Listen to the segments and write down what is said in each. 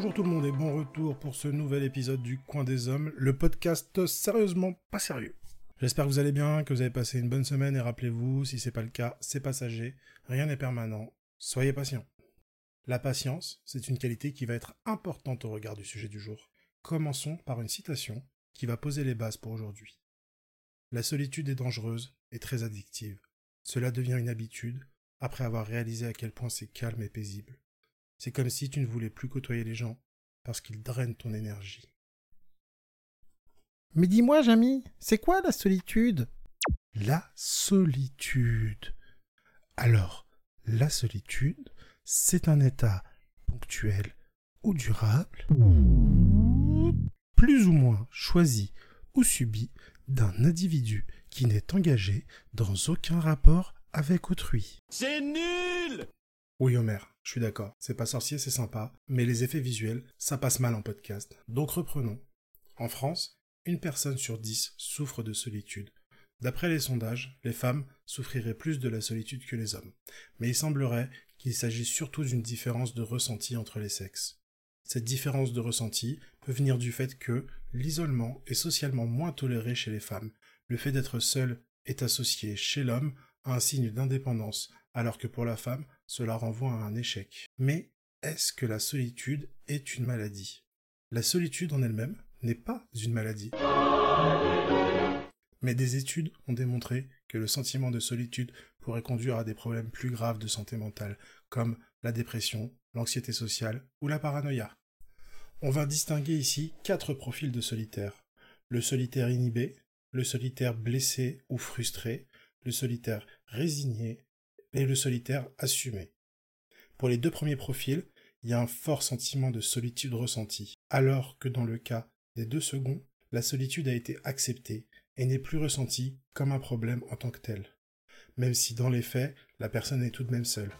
Bonjour tout le monde et bon retour pour ce nouvel épisode du Coin des Hommes, le podcast sérieusement pas sérieux. J'espère que vous allez bien, que vous avez passé une bonne semaine et rappelez-vous, si c'est pas le cas, c'est passager, rien n'est permanent, soyez patient. La patience, c'est une qualité qui va être importante au regard du sujet du jour. Commençons par une citation qui va poser les bases pour aujourd'hui. La solitude est dangereuse et très addictive. Cela devient une habitude après avoir réalisé à quel point c'est calme et paisible. C'est comme si tu ne voulais plus côtoyer les gens parce qu'ils drainent ton énergie. Mais dis-moi, Jamy, c'est quoi la solitude? La solitude. Alors, la solitude, c'est un état ponctuel ou durable, plus ou moins choisi ou subi d'un individu qui n'est engagé dans aucun rapport avec autrui. C'est nul Oui, Homer, je suis d'accord. C'est pas sorcier, c'est sympa, mais les effets visuels, ça passe mal en podcast. Donc reprenons. En France, une personne sur dix souffre de solitude. D'après les sondages, les femmes souffriraient plus de la solitude que les hommes. Mais il semblerait qu'il s'agit surtout d'une différence de ressenti entre les sexes. Cette différence de ressenti peut venir du fait que l'isolement est socialement moins toléré chez les femmes. Le fait d'être seul est associé chez l'homme à un signe d'indépendance, alors que pour la femme, cela renvoie à un échec. Mais est-ce que la solitude est une maladie? La solitude en elle-même n'est pas une maladie. Mais des études ont démontré que le sentiment de solitude pourrait conduire à des problèmes plus graves de santé mentale, comme la dépression, l'anxiété sociale ou la paranoïa. On va distinguer ici quatre profils de solitaire. Le solitaire inhibé, le solitaire blessé ou frustré, le solitaire résigné et le solitaire assumé. Pour les deux premiers profils, il y a un fort sentiment de solitude ressenti, alors que dans le cas des deux seconds, la solitude a été acceptée et n'est plus ressentie comme un problème en tant que tel, même si dans les faits, la personne est tout de même seule.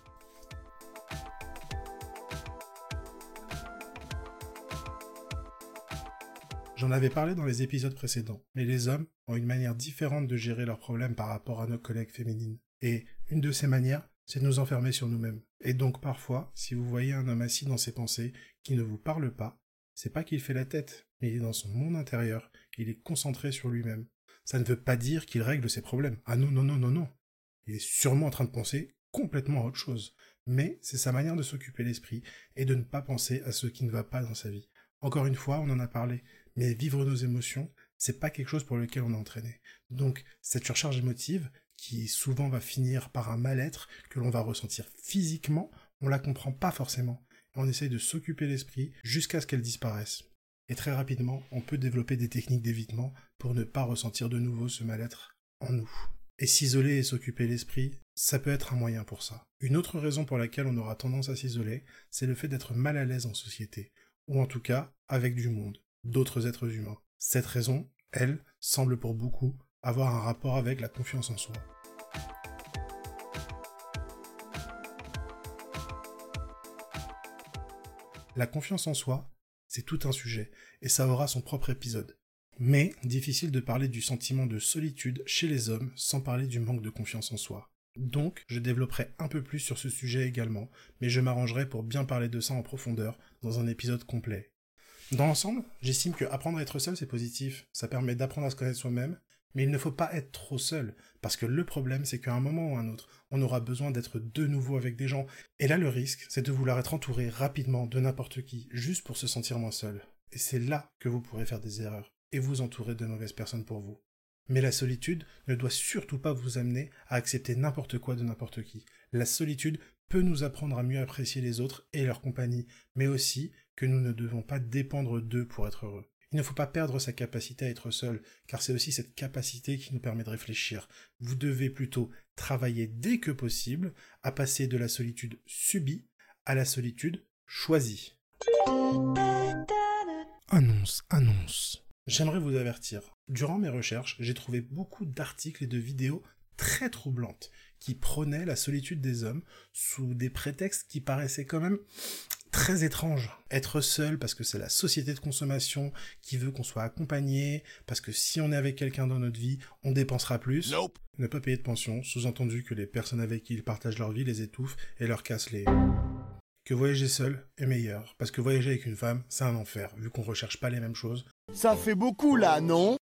J'en avais parlé dans les épisodes précédents, mais les hommes ont une manière différente de gérer leurs problèmes par rapport à nos collègues féminines. Et une de ces manières, c'est de nous enfermer sur nous-mêmes. Et donc parfois, si vous voyez un homme assis dans ses pensées qui ne vous parle pas, c'est pas qu'il fait la tête, mais il est dans son monde intérieur, il est concentré sur lui-même. Ça ne veut pas dire qu'il règle ses problèmes. Ah non, non, non, non, non. Il est sûrement en train de penser complètement à autre chose. Mais c'est sa manière de s'occuper l'esprit et de ne pas penser à ce qui ne va pas dans sa vie. Encore une fois, on en a parlé, mais vivre nos émotions, c'est pas quelque chose pour lequel on est entraîné. Donc, cette surcharge émotive, qui souvent va finir par un mal-être que l'on va ressentir physiquement, on la comprend pas forcément. On essaye de s'occuper l'esprit jusqu'à ce qu'elle disparaisse. Et très rapidement, on peut développer des techniques d'évitement pour ne pas ressentir de nouveau ce mal-être en nous. Et s'isoler et s'occuper l'esprit, ça peut être un moyen pour ça. Une autre raison pour laquelle on aura tendance à s'isoler, c'est le fait d'être mal à l'aise en société, ou en tout cas avec du monde d'autres êtres humains. Cette raison, elle, semble pour beaucoup avoir un rapport avec la confiance en soi. La confiance en soi, c'est tout un sujet, et ça aura son propre épisode. Mais difficile de parler du sentiment de solitude chez les hommes sans parler du manque de confiance en soi. Donc, je développerai un peu plus sur ce sujet également, mais je m'arrangerai pour bien parler de ça en profondeur dans un épisode complet. Dans l'ensemble, j'estime que apprendre à être seul, c'est positif. Ça permet d'apprendre à se connaître soi-même, mais il ne faut pas être trop seul, parce que le problème, c'est qu'à un moment ou un autre, on aura besoin d'être de nouveau avec des gens. Et là, le risque, c'est de vouloir être entouré rapidement de n'importe qui, juste pour se sentir moins seul. Et c'est là que vous pourrez faire des erreurs, et vous entourer de mauvaises personnes pour vous. Mais la solitude ne doit surtout pas vous amener à accepter n'importe quoi de n'importe qui. La solitude peut nous apprendre à mieux apprécier les autres et leur compagnie, mais aussi que nous ne devons pas dépendre d'eux pour être heureux. Il ne faut pas perdre sa capacité à être seul, car c'est aussi cette capacité qui nous permet de réfléchir. Vous devez plutôt travailler dès que possible à passer de la solitude subie à la solitude choisie. Annonce, annonce. J'aimerais vous avertir. Durant mes recherches, j'ai trouvé beaucoup d'articles et de vidéos très troublantes qui prônaient la solitude des hommes sous des prétextes qui paraissaient quand même très étranges. Être seul parce que c'est la société de consommation qui veut qu'on soit accompagné, parce que si on est avec quelqu'un dans notre vie, on dépensera plus. Ne pas payer de pension, sous-entendu que les personnes avec qui ils partagent leur vie les étouffent et leur cassent les... que voyager seul est meilleur, parce que voyager avec une femme, c'est un enfer, vu qu'on recherche pas les mêmes choses. Ça fait beaucoup là, non?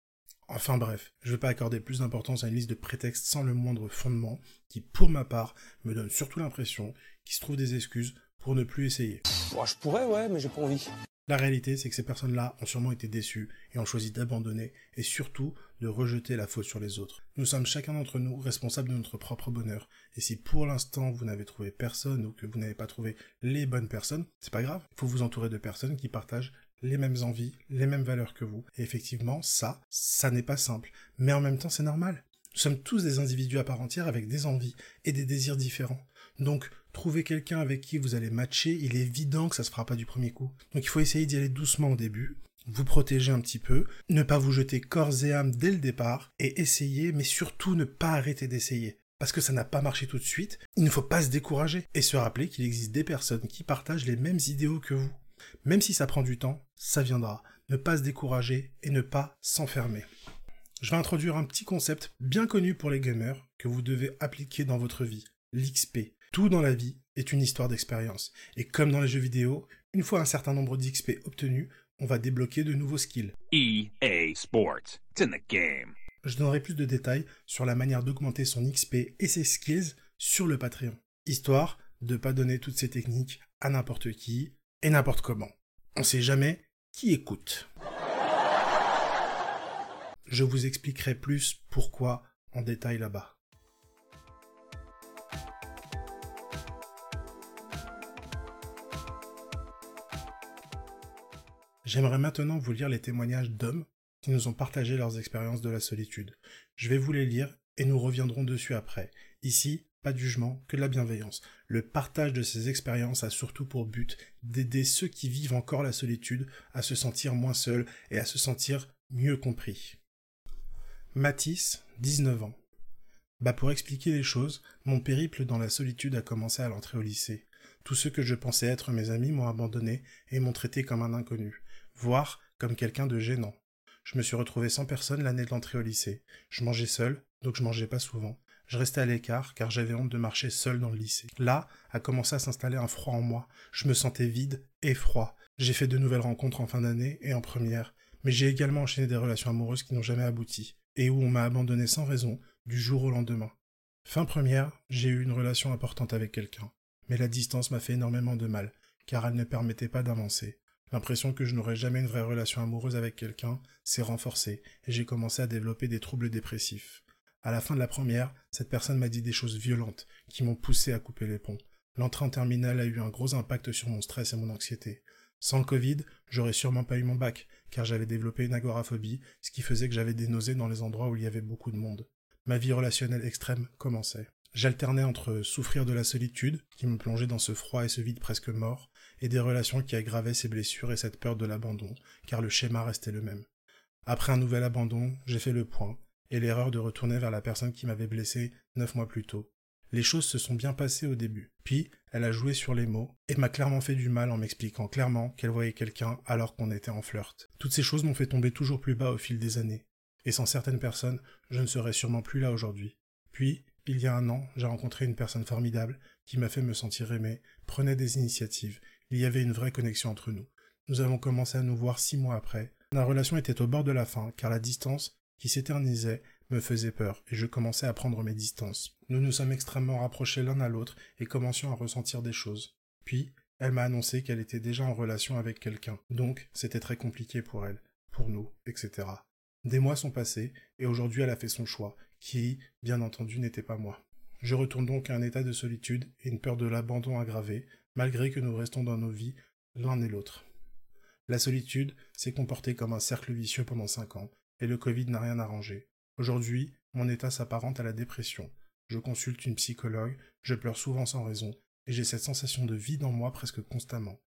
Enfin bref, je ne vais pas accorder plus d'importance à une liste de prétextes sans le moindre fondement, qui pour ma part me donne surtout l'impression qu'il se trouve des excuses pour ne plus essayer. Bon, je pourrais, ouais, mais j'ai pas envie. La réalité, c'est que ces personnes-là ont sûrement été déçues et ont choisi d'abandonner et surtout de rejeter la faute sur les autres. Nous sommes chacun d'entre nous responsables de notre propre bonheur. Et si pour l'instant vous n'avez trouvé personne ou que vous n'avez pas trouvé les bonnes personnes, c'est pas grave. Il faut vous entourer de personnes qui partagent les mêmes envies, les mêmes valeurs que vous. Et effectivement, ça, ça n'est pas simple. Mais en même temps, c'est normal. Nous sommes tous des individus à part entière avec des envies et des désirs différents. Donc, trouver quelqu'un avec qui vous allez matcher, il est évident que ça se fera pas du premier coup. Donc il faut essayer d'y aller doucement au début, vous protéger un petit peu, ne pas vous jeter corps et âme dès le départ, et essayer, mais surtout ne pas arrêter d'essayer. Parce que ça n'a pas marché tout de suite, il ne faut pas se décourager, et se rappeler qu'il existe des personnes qui partagent les mêmes idéaux que vous. Même si ça prend du temps, ça viendra. Ne pas se décourager et ne pas s'enfermer. Je vais introduire un petit concept bien connu pour les gamers que vous devez appliquer dans votre vie, l'XP. Tout dans la vie est une histoire d'expérience. Et comme dans les jeux vidéo, une fois un certain nombre d'XP obtenus, on va débloquer de nouveaux skills. EA Sports. It's in the game. Je donnerai plus de détails sur la manière d'augmenter son XP et ses skills sur le Patreon. Histoire de pas donner toutes ces techniques à n'importe qui et n'importe comment. On sait jamais qui écoute. Je vous expliquerai plus pourquoi en détail là-bas. J'aimerais maintenant vous lire les témoignages d'hommes qui nous ont partagé leurs expériences de la solitude. Je vais vous les lire et nous reviendrons dessus après. Ici, pas de jugement, que de la bienveillance. Le partage de ces expériences a surtout pour but d'aider ceux qui vivent encore la solitude à se sentir moins seuls et à se sentir mieux compris. Matisse, 19 ans. Bah pour expliquer les choses, mon périple dans la solitude a commencé à l'entrée au lycée. Tous ceux que je pensais être mes amis m'ont abandonné et m'ont traité comme un inconnu voire comme quelqu'un de gênant. Je me suis retrouvé sans personne l'année de l'entrée au lycée. Je mangeais seul, donc je mangeais pas souvent. Je restais à l'écart car j'avais honte de marcher seul dans le lycée. Là a commencé à s'installer un froid en moi. Je me sentais vide et froid. J'ai fait de nouvelles rencontres en fin d'année et en première, mais j'ai également enchaîné des relations amoureuses qui n'ont jamais abouti et où on m'a abandonné sans raison du jour au lendemain. Fin première, j'ai eu une relation importante avec quelqu'un, mais la distance m'a fait énormément de mal car elle ne permettait pas d'avancer. L'impression que je n'aurais jamais une vraie relation amoureuse avec quelqu'un s'est renforcée et j'ai commencé à développer des troubles dépressifs. À la fin de la première, cette personne m'a dit des choses violentes qui m'ont poussé à couper les ponts. L'entrée en terminale a eu un gros impact sur mon stress et mon anxiété. Sans le Covid, j'aurais sûrement pas eu mon bac, car j'avais développé une agoraphobie, ce qui faisait que j'avais des nausées dans les endroits où il y avait beaucoup de monde. Ma vie relationnelle extrême commençait. J'alternais entre souffrir de la solitude, qui me plongeait dans ce froid et ce vide presque mort, et des relations qui aggravaient ces blessures et cette peur de l'abandon, car le schéma restait le même. Après un nouvel abandon, j'ai fait le point, et l'erreur de retourner vers la personne qui m'avait blessé neuf mois plus tôt. Les choses se sont bien passées au début. Puis, elle a joué sur les mots, et m'a clairement fait du mal en m'expliquant clairement qu'elle voyait quelqu'un alors qu'on était en flirt. Toutes ces choses m'ont fait tomber toujours plus bas au fil des années. Et sans certaines personnes, je ne serais sûrement plus là aujourd'hui. Puis, il y a un an, j'ai rencontré une personne formidable qui m'a fait me sentir aimé, prenait des initiatives il y avait une vraie connexion entre nous. Nous avons commencé à nous voir six mois après. La relation était au bord de la fin, car la distance, qui s'éternisait, me faisait peur, et je commençais à prendre mes distances. Nous nous sommes extrêmement rapprochés l'un à l'autre, et commencions à ressentir des choses. Puis, elle m'a annoncé qu'elle était déjà en relation avec quelqu'un, donc c'était très compliqué pour elle, pour nous, etc. Des mois sont passés, et aujourd'hui elle a fait son choix, qui, bien entendu, n'était pas moi. Je retourne donc à un état de solitude et une peur de l'abandon aggravée, malgré que nous restons dans nos vies l'un et l'autre. La solitude s'est comportée comme un cercle vicieux pendant cinq ans, et le Covid n'a rien arrangé. Aujourd'hui, mon état s'apparente à la dépression. Je consulte une psychologue, je pleure souvent sans raison, et j'ai cette sensation de vide en moi presque constamment.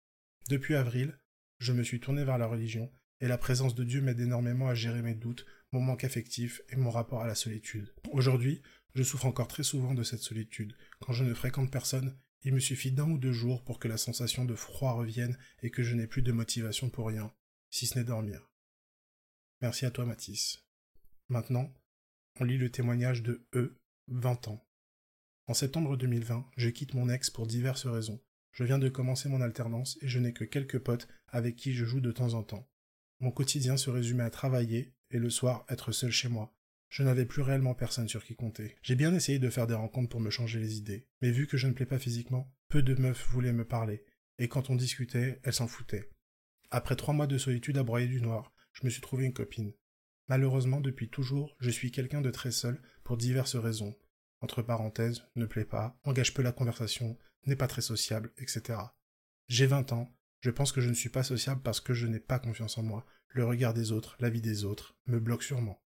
Depuis avril, je me suis tourné vers la religion, et la présence de Dieu m'aide énormément à gérer mes doutes, mon manque affectif et mon rapport à la solitude. Aujourd'hui, je souffre encore très souvent de cette solitude. Quand je ne fréquente personne, il me suffit d'un ou deux jours pour que la sensation de froid revienne et que je n'ai plus de motivation pour rien, si ce n'est dormir. Merci à toi, Mathis. Maintenant, on lit le témoignage de E, 20 ans. En septembre 2020, je quitte mon ex pour diverses raisons. Je viens de commencer mon alternance et je n'ai que quelques potes avec qui je joue de temps en temps. Mon quotidien se résumait à travailler et le soir être seul chez moi. Je n'avais plus réellement personne sur qui compter. J'ai bien essayé de faire des rencontres pour me changer les idées, mais vu que je ne plais pas physiquement, peu de meufs voulaient me parler, et quand on discutait, elles s'en foutaient. Après trois mois de solitude à broyer du noir, je me suis trouvé une copine. Malheureusement, depuis toujours, je suis quelqu'un de très seul pour diverses raisons. Entre parenthèses, ne plaît pas, engage peu la conversation, n'est pas très sociable, etc. J'ai 20 ans, je pense que je ne suis pas sociable parce que je n'ai pas confiance en moi. Le regard des autres, la vie des autres, me bloque sûrement.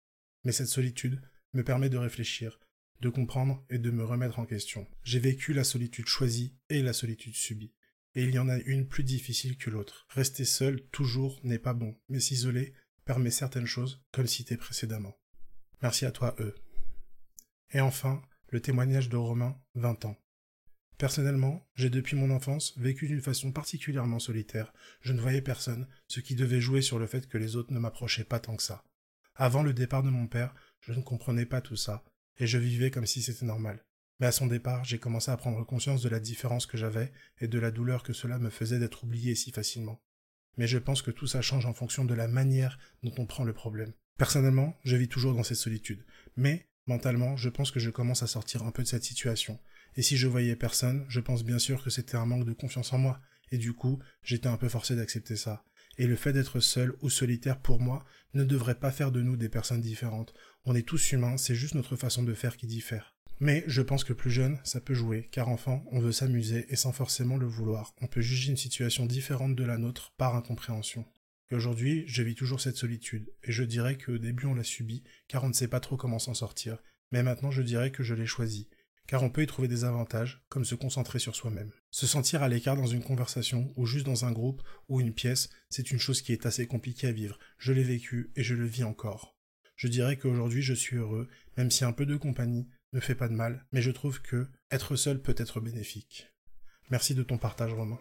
Mais cette solitude me permet de réfléchir, de comprendre et de me remettre en question. J'ai vécu la solitude choisie et la solitude subie. Et il y en a une plus difficile que l'autre. Rester seul toujours n'est pas bon, mais s'isoler permet certaines choses, comme cité précédemment. Merci à toi, eux. Et enfin, le témoignage de Romain, 20 ans. Personnellement, j'ai depuis mon enfance vécu d'une façon particulièrement solitaire. Je ne voyais personne, ce qui devait jouer sur le fait que les autres ne m'approchaient pas tant que ça. Avant le départ de mon père, je ne comprenais pas tout ça, et je vivais comme si c'était normal. Mais à son départ, j'ai commencé à prendre conscience de la différence que j'avais et de la douleur que cela me faisait d'être oublié si facilement. Mais je pense que tout ça change en fonction de la manière dont on prend le problème. Personnellement, je vis toujours dans cette solitude, mais mentalement, je pense que je commence à sortir un peu de cette situation, et si je voyais personne, je pense bien sûr que c'était un manque de confiance en moi, et du coup, j'étais un peu forcé d'accepter ça. Et le fait d'être seul ou solitaire pour moi ne devrait pas faire de nous des personnes différentes. On est tous humains, c'est juste notre façon de faire qui diffère. Mais je pense que plus jeune, ça peut jouer, car enfant, on veut s'amuser et sans forcément le vouloir. On peut juger une situation différente de la nôtre par incompréhension. Aujourd'hui, je vis toujours cette solitude, et je dirais qu'au début on l'a subi, car on ne sait pas trop comment s'en sortir. Mais maintenant je dirais que je l'ai choisi, car on peut y trouver des avantages, comme se concentrer sur soi-même. Se sentir à l'écart dans une conversation, ou juste dans un groupe, ou une pièce, c'est une chose qui est assez compliquée à vivre. Je l'ai vécu, et je le vis encore. Je dirais qu'aujourd'hui je suis heureux, même si un peu de compagnie ne fait pas de mal, mais je trouve que être seul peut être bénéfique. Merci de ton partage, Romain.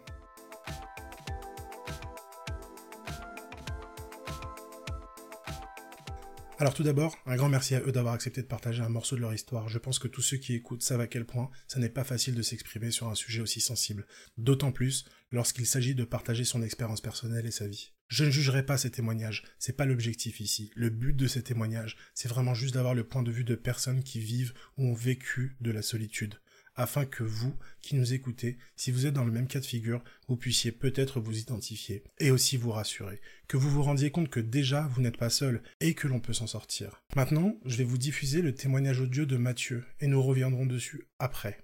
Alors tout d'abord, un grand merci à eux d'avoir accepté de partager un morceau de leur histoire. Je pense que tous ceux qui écoutent savent à quel point ça n'est pas facile de s'exprimer sur un sujet aussi sensible. D'autant plus lorsqu'il s'agit de partager son expérience personnelle et sa vie. Je ne jugerai pas ces témoignages, c'est pas l'objectif ici. Le but de ces témoignages, c'est vraiment juste d'avoir le point de vue de personnes qui vivent ou ont vécu de la solitude afin que vous, qui nous écoutez, si vous êtes dans le même cas de figure, vous puissiez peut-être vous identifier et aussi vous rassurer, que vous vous rendiez compte que déjà vous n'êtes pas seul et que l'on peut s'en sortir. Maintenant, je vais vous diffuser le témoignage audio de Mathieu et nous reviendrons dessus après.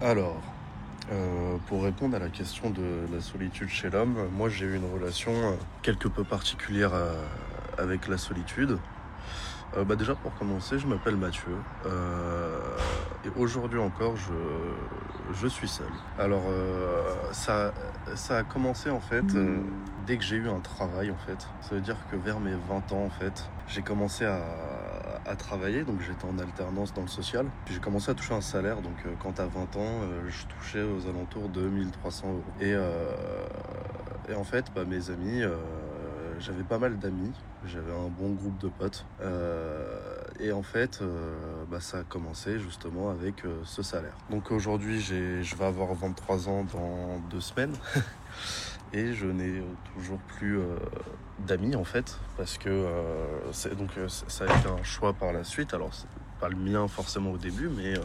Alors, euh, pour répondre à la question de la solitude chez l'homme, moi j'ai eu une relation euh, quelque peu particulière euh, avec la solitude. Bah déjà pour commencer, je m'appelle Mathieu et aujourd'hui encore je, je suis seul. Alors ça, ça a commencé en fait dès que j'ai eu un travail en fait. Ça veut dire que vers mes 20 ans en fait, j'ai commencé à, à travailler, donc j'étais en alternance dans le social. Puis j'ai commencé à toucher un salaire, donc euh, quand à 20 ans, euh, je touchais aux alentours de 1300 euros. Et, euh, et en fait, bah, mes amis, euh, j'avais pas mal d'amis, j'avais un bon groupe de potes. Et en fait, bah, ça a commencé justement avec ce salaire. Donc aujourd'hui, j'ai, je vais avoir 23 ans dans deux semaines. et je n'ai toujours plus euh, d'amis en fait, parce que euh, euh, ça a été un choix par la suite. Alors, pas le mien forcément au début, mais euh,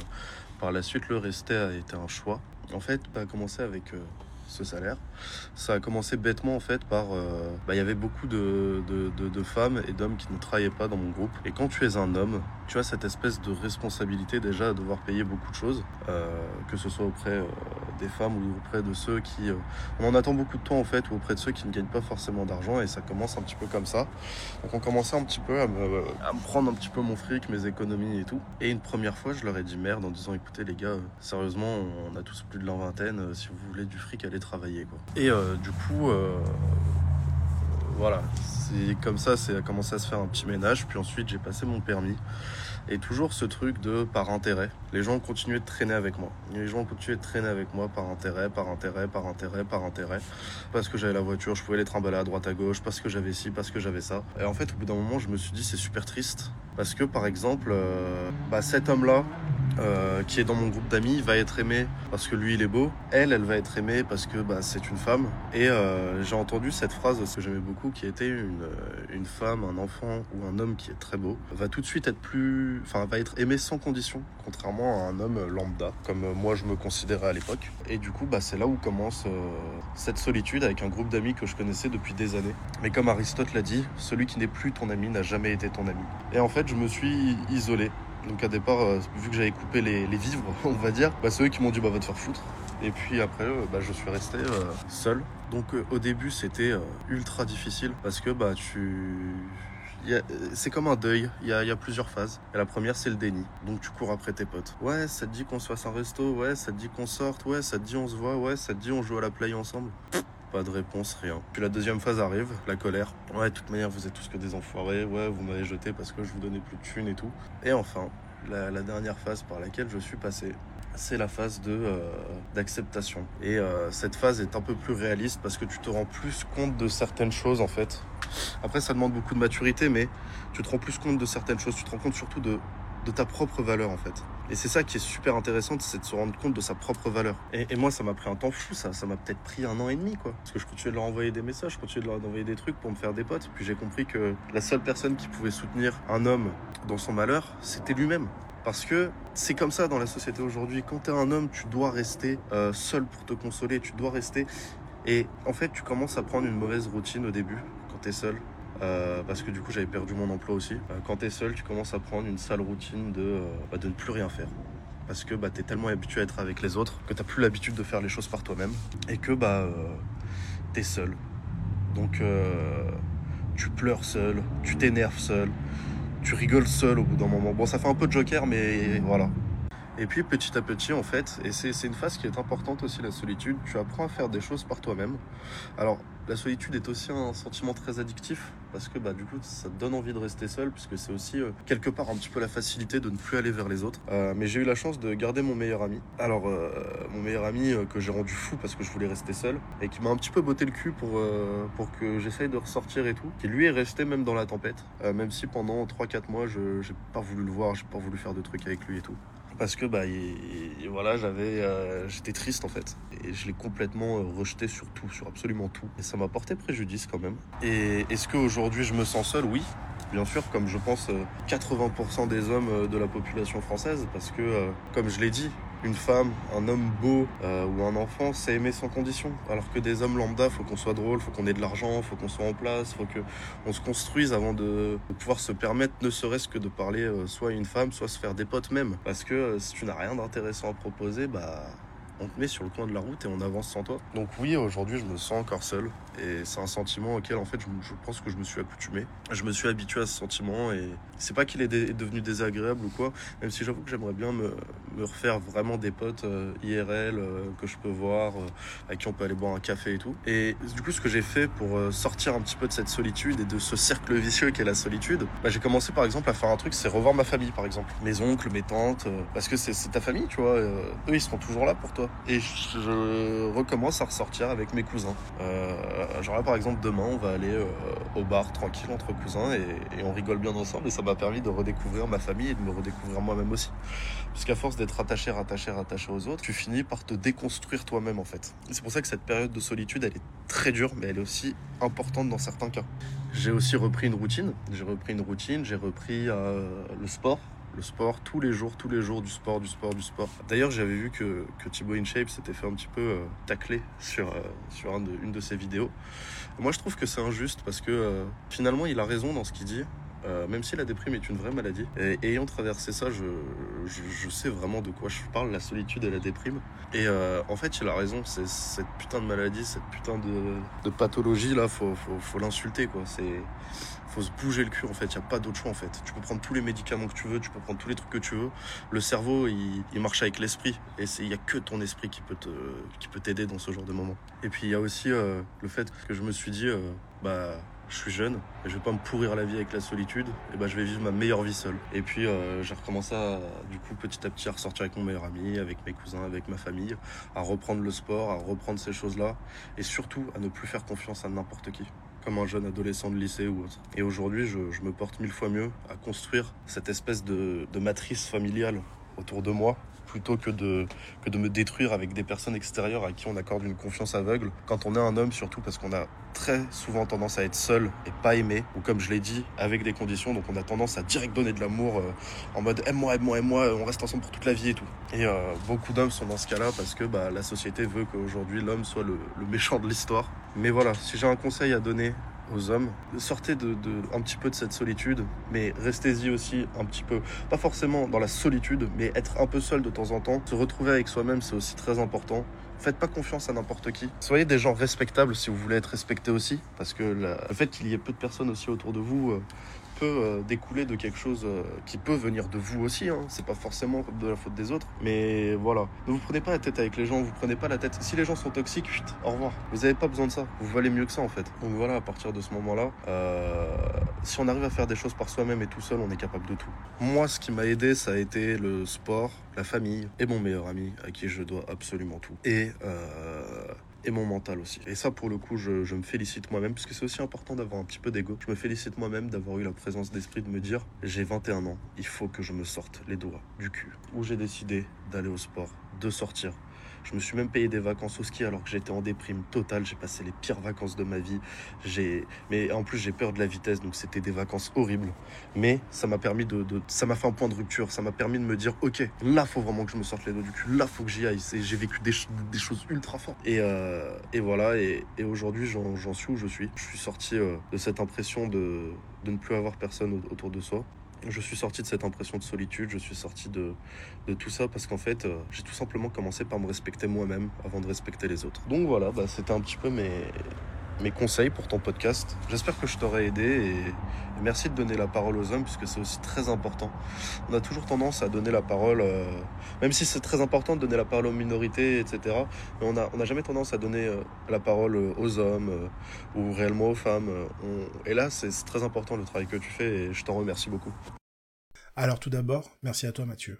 par la suite, le rester a été un choix. En fait, ça a commencé avec. Ce salaire. Ça a commencé bêtement en fait par... euh, bah, Il y avait beaucoup de, de, femmes et d'hommes qui ne travaillaient pas dans mon groupe. Et quand tu es un homme, tu as cette espèce de responsabilité déjà à devoir payer beaucoup de choses, euh, que ce soit auprès euh, des femmes ou auprès de ceux qui... on en attend beaucoup de temps en fait, ou auprès de ceux qui ne gagnent pas forcément d'argent, et ça commence un petit peu comme ça. Donc on commençait un petit peu à me, à me prendre un petit peu mon fric, mes économies et tout. Et une première fois, je leur ai dit merde en disant écoutez les gars, sérieusement, on a tous plus de la vingtaine, si vous voulez du fric, allez travailler quoi. Et euh, du coup, euh, voilà, c'est comme ça, c'est a commencé à se faire un petit ménage. Puis ensuite, j'ai passé mon permis. Et toujours ce truc de par intérêt. Les gens continuaient de traîner avec moi. Les gens continuaient de traîner avec moi par intérêt, par intérêt, par intérêt, par intérêt. Parce que j'avais la voiture, je pouvais les trimballer à droite à gauche, parce que j'avais ci, parce que j'avais ça. Et en fait, au bout d'un moment, je me suis dit, c'est super triste. Parce que, par exemple, euh, bah, cet homme-là, euh, qui est dans mon groupe d'amis va être aimée parce que lui il est beau. Elle, elle va être aimée parce que bah, c'est une femme. Et euh, j'ai entendu cette phrase que j'aimais beaucoup qui était une, une femme, un enfant ou un homme qui est très beau va tout de suite être plus, enfin va être aimé sans condition, contrairement à un homme lambda comme moi je me considérais à l'époque. Et du coup bah c'est là où commence euh, cette solitude avec un groupe d'amis que je connaissais depuis des années. Mais comme Aristote l'a dit, celui qui n'est plus ton ami n'a jamais été ton ami. Et en fait je me suis isolé donc à départ, euh, vu que j'avais coupé les, vivres, on va dire, bah, c'est eux qui m'ont dit bah va te faire foutre. Et puis après, euh, bah, je suis resté seul. Donc au début, c'était ultra difficile parce que bah tu c'est comme un deuil, il y a, plusieurs phases. La première, c'est le déni. Donc tu cours après tes potes. Ouais, ça te dit qu'on se fasse un resto, ouais, ça te dit qu'on sorte, ouais, ça te dit on se voit, ouais, ça te dit on joue à la play ensemble. Pas de réponse, rien. Puis la deuxième phase arrive, la colère. Ouais, de toute manière, vous êtes tous que des enfoirés. Ouais, vous m'avez jeté parce que je vous donnais plus de thunes et tout. Et enfin, la dernière phase par laquelle je suis passé, c'est la phase de euh, d'acceptation. Et euh, cette phase est un peu plus réaliste parce que tu te rends plus compte de certaines choses en fait. Après, ça demande beaucoup de maturité, mais tu te rends plus compte de certaines choses. Tu te rends compte surtout de de ta propre valeur en fait. Et c'est ça qui est super intéressant, c'est de se rendre compte de sa propre valeur. Et, et moi, ça m'a pris un temps fou, ça. Ça m'a peut-être pris un an et demi, quoi. Parce que je continuais de leur envoyer des messages, je continuais de leur envoyer des trucs pour me faire des potes. Puis j'ai compris que la seule personne qui pouvait soutenir un homme dans son malheur, c'était lui-même. Parce que c'est comme ça dans la société aujourd'hui. Quand t'es un homme, tu dois rester euh, seul pour te consoler, tu dois rester. Et en fait, tu commences à prendre une mauvaise routine au début, quand t'es seul. Euh, parce que du coup j'avais perdu mon emploi aussi. Euh, quand t'es seul, tu commences à prendre une sale routine de, bah, de ne plus rien faire. Parce que bah, t'es tellement habitué à être avec les autres que t'as plus l'habitude de faire les choses par toi-même et que bah t'es seul. Donc tu pleures seul, tu t'énerves seul, tu rigoles seul au bout d'un moment. Bon, ça fait un peu de joker, mais voilà. Et puis petit à petit, en fait, et c'est une phase qui est importante aussi, la solitude, tu apprends à faire des choses par toi-même. Alors, la solitude est aussi un sentiment très addictif, parce que bah, du coup, ça te donne envie de rester seul, puisque c'est aussi euh, quelque part un petit peu la facilité de ne plus aller vers les autres. Euh, mais j'ai eu la chance de garder mon meilleur ami. Alors, euh, mon meilleur ami euh, que j'ai rendu fou parce que je voulais rester seul, et qui m'a un petit peu botté le cul pour, euh, pour que j'essaye de ressortir et tout, qui lui est resté même dans la tempête, euh, même si pendant 3-4 mois, je j'ai pas voulu le voir, j'ai pas voulu faire de trucs avec lui et tout parce que bah il- il- voilà j'avais euh, j'étais triste en fait. Et je l'ai complètement euh, rejeté sur tout sur absolument tout. Et ça m'a porté préjudice quand même. Et est-ce qu'aujourd'hui je me sens seul? Oui bien sûr comme je pense euh, 80% des hommes euh, de la population française parce que euh, comme je l'ai dit une femme, un homme beau euh, ou un enfant, c'est aimer sans condition. Alors que des hommes lambda, faut qu'on soit drôle, faut qu'on ait de l'argent, faut qu'on soit en place, faut que on se construise avant de, de pouvoir se permettre, ne serait-ce que de parler euh, soit à une femme, soit se faire des potes même. Parce que euh, si tu n'as rien d'intéressant à proposer, bah on te met sur le coin de la route et on avance sans toi. Donc oui, aujourd'hui, je me sens encore seul. Et c'est un sentiment auquel, en fait, je, je pense que je me suis accoutumé. Je me suis habitué à ce sentiment et c'est pas qu'il est devenu désagréable ou quoi, même si j'avoue que j'aimerais bien me, me refaire vraiment des potes euh, IRL euh, que je peux voir, euh, avec qui on peut aller boire un café et tout. Et du coup, ce que j'ai fait pour euh, sortir un petit peu de cette solitude et de ce cercle vicieux qu'est la solitude, bah, j'ai commencé par exemple à faire un truc, c'est revoir ma famille par exemple. Mes oncles, mes tantes, euh, parce que c'est ta famille, tu vois. euh, eux, ils seront toujours là pour toi. Et je, recommence à ressortir avec mes cousins. Genre là, par exemple, demain, on va aller euh, au bar tranquille entre cousins et, on rigole bien ensemble. Et ça m'a permis de redécouvrir ma famille et de me redécouvrir moi-même aussi. Parce qu'à force d'être attaché, rattaché, rattaché aux autres, tu finis par te déconstruire toi-même en fait. C'est pour ça que cette période de solitude, elle est très dure, mais elle est aussi importante dans certains cas. J'ai aussi repris une routine. J'ai repris une routine, j'ai repris euh, le sport. Le sport, tous les jours, tous les jours, du sport, du sport, du sport. D'ailleurs, j'avais vu que, que Thibaut InShape s'était fait un petit peu euh, tacler sur, euh, une de ses vidéos. Moi, je trouve que c'est injuste parce que euh, finalement, il a raison dans ce qu'il dit. Euh, même si la déprime est une vraie maladie. Et ayant traversé ça, je, sais vraiment de quoi je parle, la solitude et la déprime. Et euh, en fait, il a raison, c'est cette putain de maladie, cette putain de, pathologie là, faut, faut, l'insulter quoi. C'est faut se bouger le cul en fait, il y a pas d'autre choix en fait. Tu peux prendre tous les médicaments que tu veux, tu peux prendre tous les trucs que tu veux. Le cerveau, il, marche avec l'esprit et il y a que ton esprit qui peut peut t'aider dans ce genre de moment. Et puis il y a aussi euh, le fait que je me suis dit bah je suis jeune, et je vais pas me pourrir la vie avec la solitude, et bah je vais vivre ma meilleure vie seule. Et puis euh, j'ai recommencé à, du coup petit à petit à ressortir avec mon meilleur ami, avec mes cousins, avec ma famille, à reprendre le sport, à reprendre ces choses-là, et surtout à ne plus faire confiance à n'importe qui, comme un jeune adolescent de lycée ou autre. Et aujourd'hui je, me porte mille fois mieux à construire cette espèce de matrice familiale autour de moi plutôt que de, me détruire avec des personnes extérieures à qui on accorde une confiance aveugle. Quand on est un homme, surtout parce qu'on a très souvent tendance à être seul et pas aimé, ou comme je l'ai dit, avec des conditions, donc on a tendance à direct donner de l'amour euh, en mode aime-moi, aime-moi, aime-moi, on reste ensemble pour toute la vie et tout. Et euh, beaucoup d'hommes sont dans ce cas-là parce que bah, la société veut qu'aujourd'hui l'homme soit le méchant de l'histoire. Mais voilà, si j'ai un conseil à donner aux hommes. Sortez de, un petit peu de cette solitude, mais restez-y aussi un petit peu, pas forcément dans la solitude, mais être un peu seul de temps en temps. Se retrouver avec soi-même, c'est aussi très important. Faites pas confiance à n'importe qui. Soyez des gens respectables si vous voulez être respecté aussi, parce que le fait qu'il y ait peu de personnes aussi autour de vous euh, peut euh, découler de quelque chose euh, qui peut venir de vous aussi. Hein. C'est pas forcément de la faute des autres. Mais voilà. Ne vous prenez pas la tête avec les gens, vous prenez pas la tête. Si les gens sont toxiques, chut, au revoir. Vous avez pas besoin de ça. Vous valez mieux que ça en fait. Donc voilà, à partir de ce moment-là, euh, si on arrive à faire des choses par soi-même et tout seul, on est capable de tout. Moi, ce qui m'a aidé, ça a été le sport, la famille et mon meilleur ami à qui je dois absolument tout. Et et mon mental aussi. Et ça, pour le coup, je, me félicite moi-même, parce que c'est aussi important d'avoir un petit peu d'ego. Je me félicite moi-même d'avoir eu la présence d'esprit de me dire, j'ai 21 ans, il faut que je me sorte les doigts du cul. Où j'ai décidé d'aller au sport, de sortir, je me suis même payé des vacances au ski alors que j'étais en déprime totale. J'ai passé les pires vacances de ma vie. J'ai, mais en plus j'ai peur de la vitesse, donc c'était des vacances horribles. Mais ça m'a permis de, ça m'a fait un point de rupture. Ça m'a permis de me dire, ok, là faut vraiment que je me sorte les doigts du cul. Là faut que j'y aille. J'ai vécu des, choses ultra fortes. Et, euh, voilà. Et, et aujourd'hui j'en suis où je suis. Je suis sorti euh, de cette impression de, de ne plus avoir personne autour de soi je suis sorti de cette impression de solitude, je suis sorti de, tout ça parce qu'en fait, euh, j'ai tout simplement commencé par me respecter moi-même avant de respecter les autres. Donc voilà, bah, c'était un petit peu mes, mes conseils pour ton podcast. J'espère que je t'aurai aidé et, merci de donner la parole aux hommes puisque c'est aussi très important. On a toujours tendance à donner la parole, euh, même si c'est très important de donner la parole aux minorités, etc. Mais on n'a on a jamais tendance à donner euh, la parole aux hommes euh, ou réellement aux femmes. On... Et là, c'est très important le travail que tu fais et je t'en remercie beaucoup. Alors tout d'abord, merci à toi Mathieu.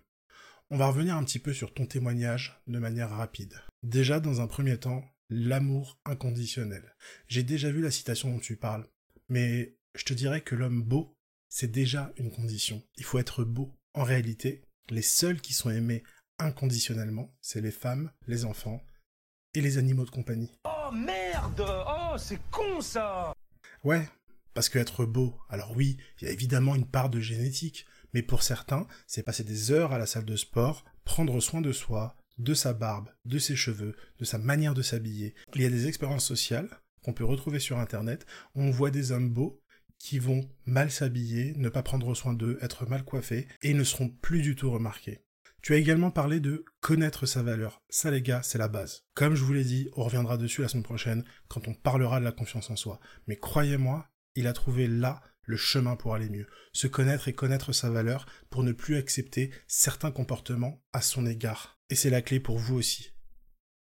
On va revenir un petit peu sur ton témoignage de manière rapide. Déjà, dans un premier temps, l'amour inconditionnel. J'ai déjà vu la citation dont tu parles, mais je te dirais que l'homme beau, c'est déjà une condition. Il faut être beau. En réalité, les seuls qui sont aimés inconditionnellement, c'est les femmes, les enfants et les animaux de compagnie. Oh merde Oh, c'est con ça Ouais, parce que être beau, alors oui, il y a évidemment une part de génétique, mais pour certains, c'est passer des heures à la salle de sport, prendre soin de soi, de sa barbe, de ses cheveux, de sa manière de s'habiller. Il y a des expériences sociales qu'on peut retrouver sur Internet on voit des hommes beaux qui vont mal s'habiller, ne pas prendre soin d'eux, être mal coiffés, et ne seront plus du tout remarqués. Tu as également parlé de connaître sa valeur. Ça les gars, c'est la base. Comme je vous l'ai dit, on reviendra dessus la semaine prochaine quand on parlera de la confiance en soi. Mais croyez-moi, il a trouvé là le chemin pour aller mieux, se connaître et connaître sa valeur pour ne plus accepter certains comportements à son égard. Et c'est la clé pour vous aussi.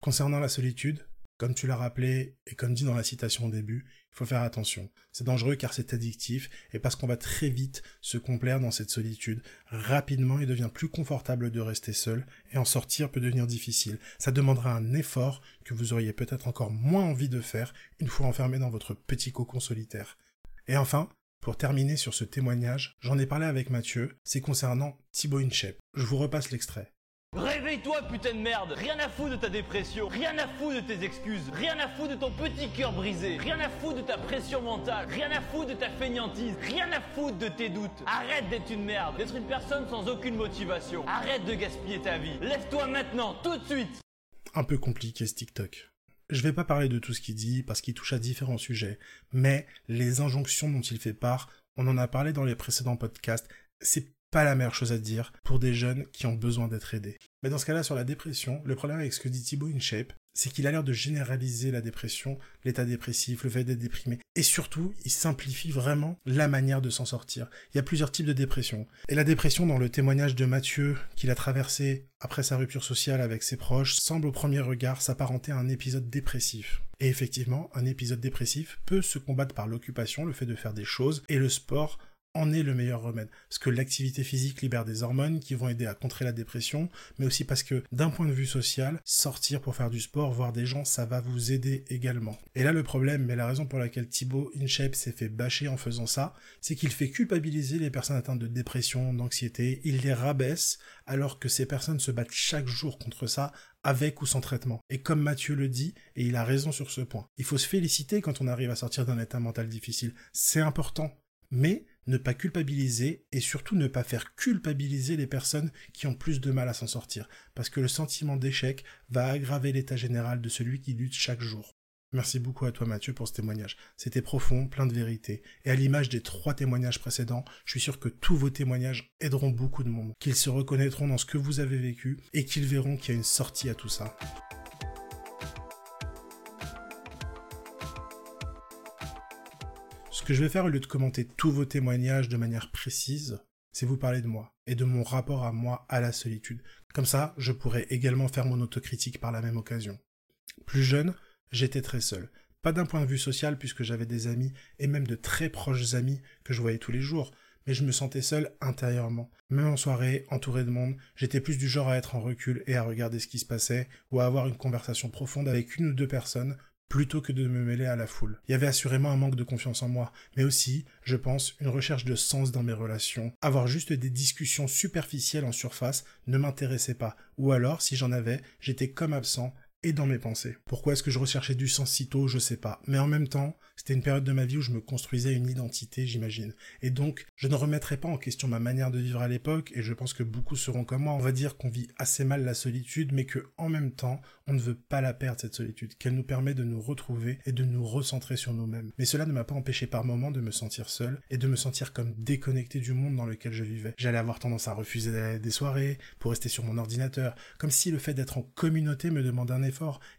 Concernant la solitude, comme tu l'as rappelé et comme dit dans la citation au début, il faut faire attention. C'est dangereux car c'est addictif et parce qu'on va très vite se complaire dans cette solitude, rapidement il devient plus confortable de rester seul et en sortir peut devenir difficile. Ça demandera un effort que vous auriez peut-être encore moins envie de faire une fois enfermé dans votre petit cocon solitaire. Et enfin, pour terminer sur ce témoignage, j'en ai parlé avec Mathieu, c'est concernant Thibaut Inchep. Je vous repasse l'extrait. Réveille-toi, putain de merde Rien à foutre de ta dépression, rien à foutre de tes excuses, rien à foutre de ton petit cœur brisé, rien à foutre de ta pression mentale, rien à foutre de ta fainéantise, rien à foutre de tes doutes. Arrête d'être une merde, d'être une personne sans aucune motivation. Arrête de gaspiller ta vie. Lève-toi maintenant, tout de suite Un peu compliqué ce TikTok. Je vais pas parler de tout ce qu'il dit parce qu'il touche à différents sujets, mais les injonctions dont il fait part, on en a parlé dans les précédents podcasts, c'est pas la meilleure chose à dire pour des jeunes qui ont besoin d'être aidés. Mais dans ce cas-là, sur la dépression, le problème avec ce que dit Thibaut InShape, c'est qu'il a l'air de généraliser la dépression, l'état dépressif, le fait d'être déprimé. Et surtout, il simplifie vraiment la manière de s'en sortir. Il y a plusieurs types de dépression. Et la dépression, dans le témoignage de Mathieu, qu'il a traversé après sa rupture sociale avec ses proches, semble au premier regard s'apparenter à un épisode dépressif. Et effectivement, un épisode dépressif peut se combattre par l'occupation, le fait de faire des choses, et le sport en est le meilleur remède. Parce que l'activité physique libère des hormones qui vont aider à contrer la dépression, mais aussi parce que d'un point de vue social, sortir pour faire du sport, voir des gens, ça va vous aider également. Et là le problème, mais la raison pour laquelle Thibaut InShape s'est fait bâcher en faisant ça, c'est qu'il fait culpabiliser les personnes atteintes de dépression, d'anxiété, il les rabaisse, alors que ces personnes se battent chaque jour contre ça, avec ou sans traitement. Et comme Mathieu le dit, et il a raison sur ce point, il faut se féliciter quand on arrive à sortir d'un état mental difficile. C'est important. Mais ne pas culpabiliser et surtout ne pas faire culpabiliser les personnes qui ont plus de mal à s'en sortir, parce que le sentiment d'échec va aggraver l'état général de celui qui lutte chaque jour. Merci beaucoup à toi Mathieu pour ce témoignage. C'était profond, plein de vérité. Et à l'image des trois témoignages précédents, je suis sûr que tous vos témoignages aideront beaucoup de monde, qu'ils se reconnaîtront dans ce que vous avez vécu et qu'ils verront qu'il y a une sortie à tout ça. Je vais faire au lieu de commenter tous vos témoignages de manière précise, c'est vous parler de moi et de mon rapport à moi à la solitude. Comme ça, je pourrais également faire mon autocritique par la même occasion. Plus jeune, j'étais très seul. Pas d'un point de vue social puisque j'avais des amis et même de très proches amis que je voyais tous les jours, mais je me sentais seul intérieurement. Même en soirée, entouré de monde, j'étais plus du genre à être en recul et à regarder ce qui se passait ou à avoir une conversation profonde avec une ou deux personnes plutôt que de me mêler à la foule. Il y avait assurément un manque de confiance en moi, mais aussi, je pense, une recherche de sens dans mes relations. Avoir juste des discussions superficielles en surface ne m'intéressait pas, ou alors, si j'en avais, j'étais comme absent et dans mes pensées. Pourquoi est-ce que je recherchais du sens si tôt, je sais pas. Mais en même temps, c'était une période de ma vie où je me construisais une identité, j'imagine. Et donc, je ne remettrai pas en question ma manière de vivre à l'époque, et je pense que beaucoup seront comme moi. On va dire qu'on vit assez mal la solitude, mais que, en même temps, on ne veut pas la perdre, cette solitude, qu'elle nous permet de nous retrouver et de nous recentrer sur nous-mêmes. Mais cela ne m'a pas empêché par moments de me sentir seul et de me sentir comme déconnecté du monde dans lequel je vivais. J'allais avoir tendance à refuser des soirées, pour rester sur mon ordinateur, comme si le fait d'être en communauté me demandait un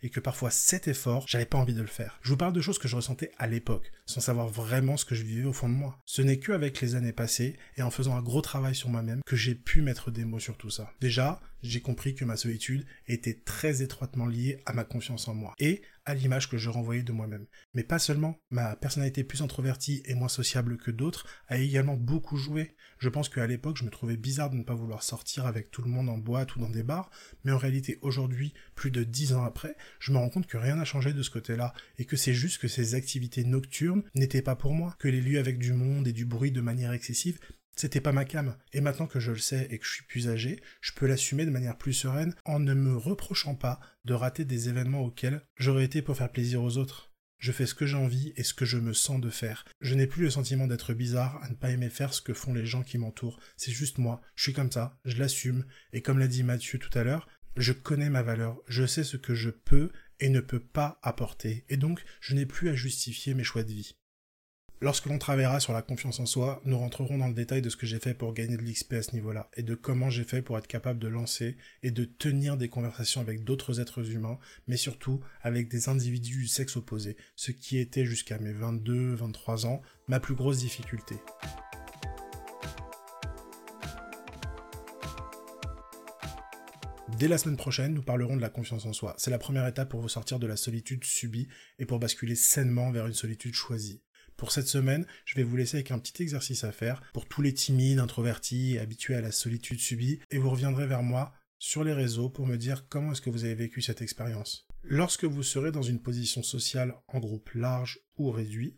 et que parfois cet effort, j'avais pas envie de le faire. Je vous parle de choses que je ressentais à l'époque, sans savoir vraiment ce que je vivais au fond de moi. Ce n'est qu'avec les années passées et en faisant un gros travail sur moi-même que j'ai pu mettre des mots sur tout ça. Déjà, j'ai compris que ma solitude était très étroitement liée à ma confiance en moi et à l'image que je renvoyais de moi-même. Mais pas seulement, ma personnalité plus introvertie et moins sociable que d'autres a également beaucoup joué. Je pense qu'à l'époque, je me trouvais bizarre de ne pas vouloir sortir avec tout le monde en boîte ou dans des bars, mais en réalité, aujourd'hui, plus de dix ans après, je me rends compte que rien n'a changé de ce côté-là, et que c'est juste que ces activités nocturnes n'étaient pas pour moi, que les lieux avec du monde et du bruit de manière excessive c'était pas ma cam. Et maintenant que je le sais et que je suis plus âgé, je peux l'assumer de manière plus sereine en ne me reprochant pas de rater des événements auxquels j'aurais été pour faire plaisir aux autres. Je fais ce que j'ai envie et ce que je me sens de faire. Je n'ai plus le sentiment d'être bizarre à ne pas aimer faire ce que font les gens qui m'entourent. C'est juste moi. Je suis comme ça. Je l'assume. Et comme l'a dit Mathieu tout à l'heure, je connais ma valeur. Je sais ce que je peux et ne peux pas apporter. Et donc, je n'ai plus à justifier mes choix de vie. Lorsque l'on travaillera sur la confiance en soi, nous rentrerons dans le détail de ce que j'ai fait pour gagner de l'XP à ce niveau-là, et de comment j'ai fait pour être capable de lancer et de tenir des conversations avec d'autres êtres humains, mais surtout avec des individus du sexe opposé, ce qui était jusqu'à mes 22-23 ans ma plus grosse difficulté. Dès la semaine prochaine, nous parlerons de la confiance en soi. C'est la première étape pour vous sortir de la solitude subie et pour basculer sainement vers une solitude choisie. Pour cette semaine, je vais vous laisser avec un petit exercice à faire pour tous les timides, introvertis, habitués à la solitude subie, et vous reviendrez vers moi sur les réseaux pour me dire comment est-ce que vous avez vécu cette expérience. Lorsque vous serez dans une position sociale en groupe large ou réduit,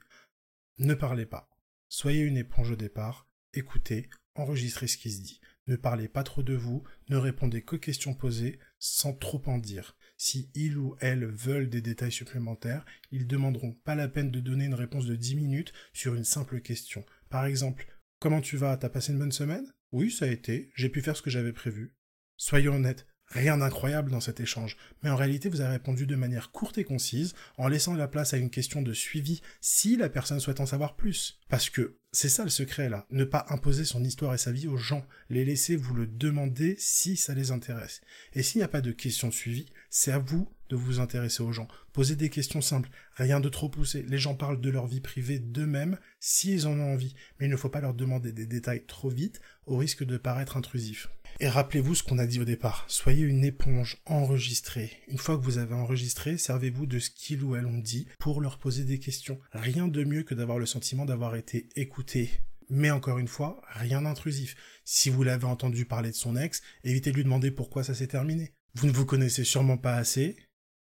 ne parlez pas. Soyez une éponge au départ, écoutez, enregistrez ce qui se dit. Ne parlez pas trop de vous, ne répondez qu'aux questions posées sans trop en dire. Si ils ou elles veulent des détails supplémentaires, ils demanderont pas la peine de donner une réponse de 10 minutes sur une simple question. Par exemple, comment tu vas? T'as passé une bonne semaine? Oui, ça a été, j'ai pu faire ce que j'avais prévu. Soyons honnêtes, Rien d'incroyable dans cet échange, mais en réalité vous avez répondu de manière courte et concise, en laissant la place à une question de suivi si la personne souhaite en savoir plus. Parce que c'est ça le secret là, ne pas imposer son histoire et sa vie aux gens, les laisser vous le demander si ça les intéresse. Et s'il n'y a pas de question de suivi, c'est à vous de vous intéresser aux gens. Posez des questions simples, rien de trop poussé. Les gens parlent de leur vie privée d'eux-mêmes s'ils en ont envie, mais il ne faut pas leur demander des détails trop vite au risque de paraître intrusif. Et rappelez-vous ce qu'on a dit au départ. Soyez une éponge enregistrée. Une fois que vous avez enregistré, servez-vous de ce qu'ils ou elles ont dit pour leur poser des questions. Rien de mieux que d'avoir le sentiment d'avoir été écouté. Mais encore une fois, rien d'intrusif. Si vous l'avez entendu parler de son ex, évitez de lui demander pourquoi ça s'est terminé. Vous ne vous connaissez sûrement pas assez,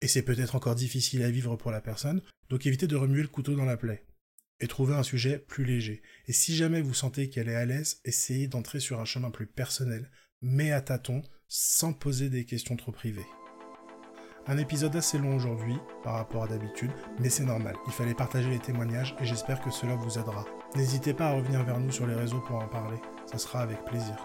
et c'est peut-être encore difficile à vivre pour la personne, donc évitez de remuer le couteau dans la plaie. Et trouvez un sujet plus léger. Et si jamais vous sentez qu'elle est à l'aise, essayez d'entrer sur un chemin plus personnel, mais à tâtons, sans poser des questions trop privées. Un épisode assez long aujourd'hui par rapport à d'habitude, mais c'est normal, il fallait partager les témoignages et j'espère que cela vous aidera. N'hésitez pas à revenir vers nous sur les réseaux pour en parler, ça sera avec plaisir.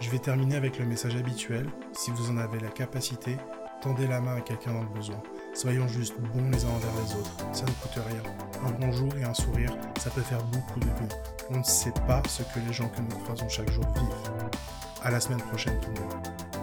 Je vais terminer avec le message habituel, si vous en avez la capacité, tendez la main à quelqu'un dans le besoin. Soyons juste bons les uns envers les autres, ça ne coûte rien. Un bonjour et un sourire, ça peut faire beaucoup de bien. On ne sait pas ce que les gens que nous croisons chaque jour vivent. À la semaine prochaine tout le monde.